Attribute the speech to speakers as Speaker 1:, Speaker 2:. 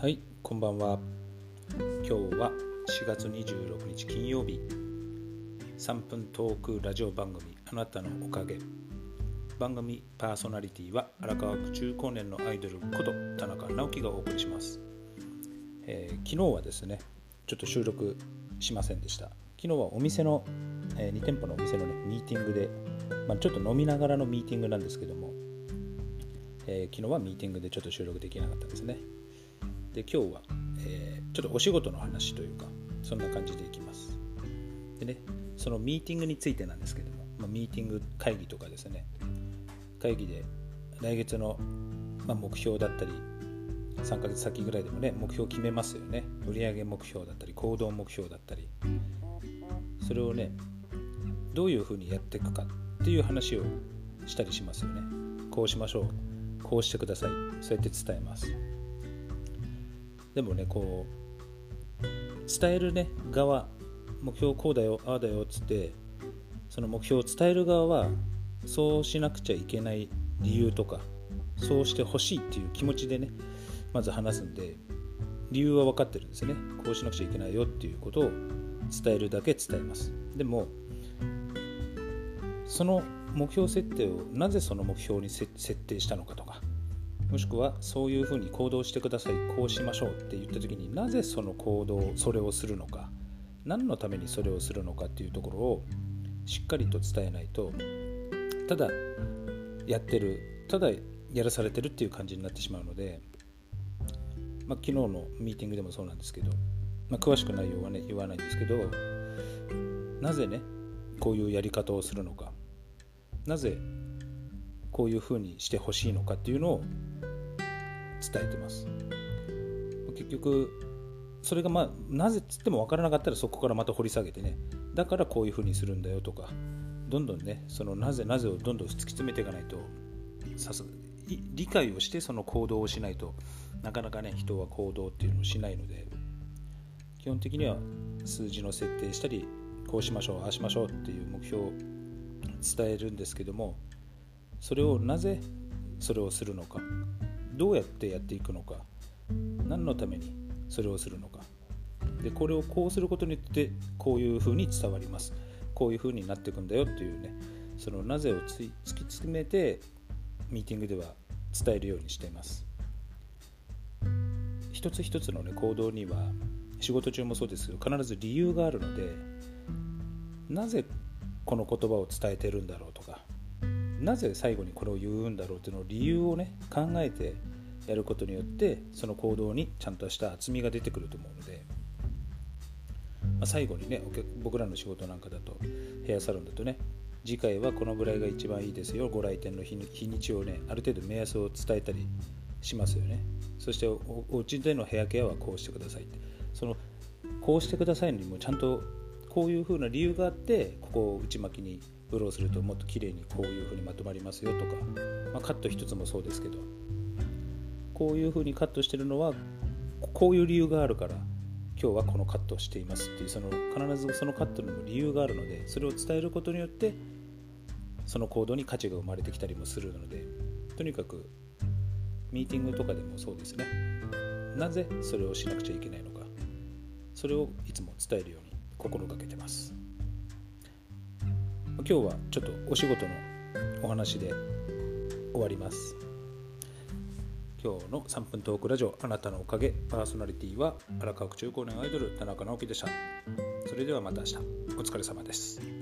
Speaker 1: はい、こんばんは。今日は4月26日金曜日。3分トークラジオ番組あなたのおかげ。番組パーソナリティは荒川区中高年のアイドルこと田中直樹がお送りします、えー、昨日はですねちょっと収録しませんでした。昨日はお店の、えー、2店舗のお店のねミーティングで、まあ、ちょっと飲みながらのミーティングなんですけどもえー、昨日はミーティングでちょっと収録できなかったですね。で、今日は、えー、ちょっとお仕事の話というか、そんな感じでいきます。でね、そのミーティングについてなんですけども、まあ、ミーティング会議とかですね、会議で来月の、まあ、目標だったり、3ヶ月先ぐらいでもね、目標決めますよね。売上目標だったり、行動目標だったり、それをね、どういうふうにやっていくかっていう話をしたりしますよね。こうしましょう。こうしてくださいそうやって伝えますでもねこう伝えるね側目標こうだよああだよっつってその目標を伝える側はそうしなくちゃいけない理由とかそうしてほしいっていう気持ちでねまず話すんで理由は分かってるんですね。こうしなくちゃいけないよっていうことを伝えるだけ伝えます。でもその目標設定をなぜその目標に設定したのかとかもしくはそういうふうに行動してください。こうしましょうって言った時になぜその行動それをするのか。何のためにそれをするのかっていうところをしっかりと伝えないとただやってるただやらされてるっていう感じになってしまうので、まあ、昨日のミーティングでもそうなんですけど、まあ、詳しく内容はね言わないんですけどなぜねこういうやり方をするのか。なぜこういうふうにしてほしいのかっていうのを伝えてます。結局それがまあなぜつっても分からなかったらそこからまた掘り下げてね。だからこういうふうにするんだよとかどんどんねそのなぜなぜをどんどん突き詰めていかないとさす理解をしてその行動をしないとなかなかね人は行動っていうのをしないので基本的には数字の設定したりこうしましょうああしましょうっていう目標を伝えるんですけどもそれをなぜそれをするのか。どうやってやっていくのか何のためにそれをするのか。でこれをこうすることによってこういうふうに伝わります。こういうふうになっていくんだよっていうねそのなぜを突き詰めてミーティングでは伝えるようにしています。一つ一つの、ね、行動には仕事中もそうですけど必ず理由があるのでなぜこの言葉を伝えてるんだろうとかなぜ最後にこれを言うんだろうっていうのを理由をね考えてやることによってその行動にちゃんとした厚みが出てくると思うので、まあ、最後にね僕らの仕事なんかだとヘアサロンだとね次回はこのぐらいが一番いいですよご来店の日にちをねある程度目安を伝えたりしますよね。そしておお家でのヘアケアはこうしてくださいって。そのこうしてくださいにもちゃんとこういうふうな理由があってここを内巻きにブローするともっと綺麗にこういうふうにまとまりますよとか、まあ、カット一つもそうですけどこういうふうにカットしてるのはこういう理由があるから今日はこのカットをしていますっていうその必ずそのカットにも理由があるのでそれを伝えることによってその行動に価値が生まれてきたりもするのでとにかくミーティングとかでもそうですねなぜそれをしなくちゃいけないのかそれをいつも伝えるように心がけてます。今日はちょっとお仕事のお話で終わります今日の3分トークラジオあなたのおかげパーソナリティは荒川区中高年アイドル田中直樹でした。それではまた明日。お疲れ様です。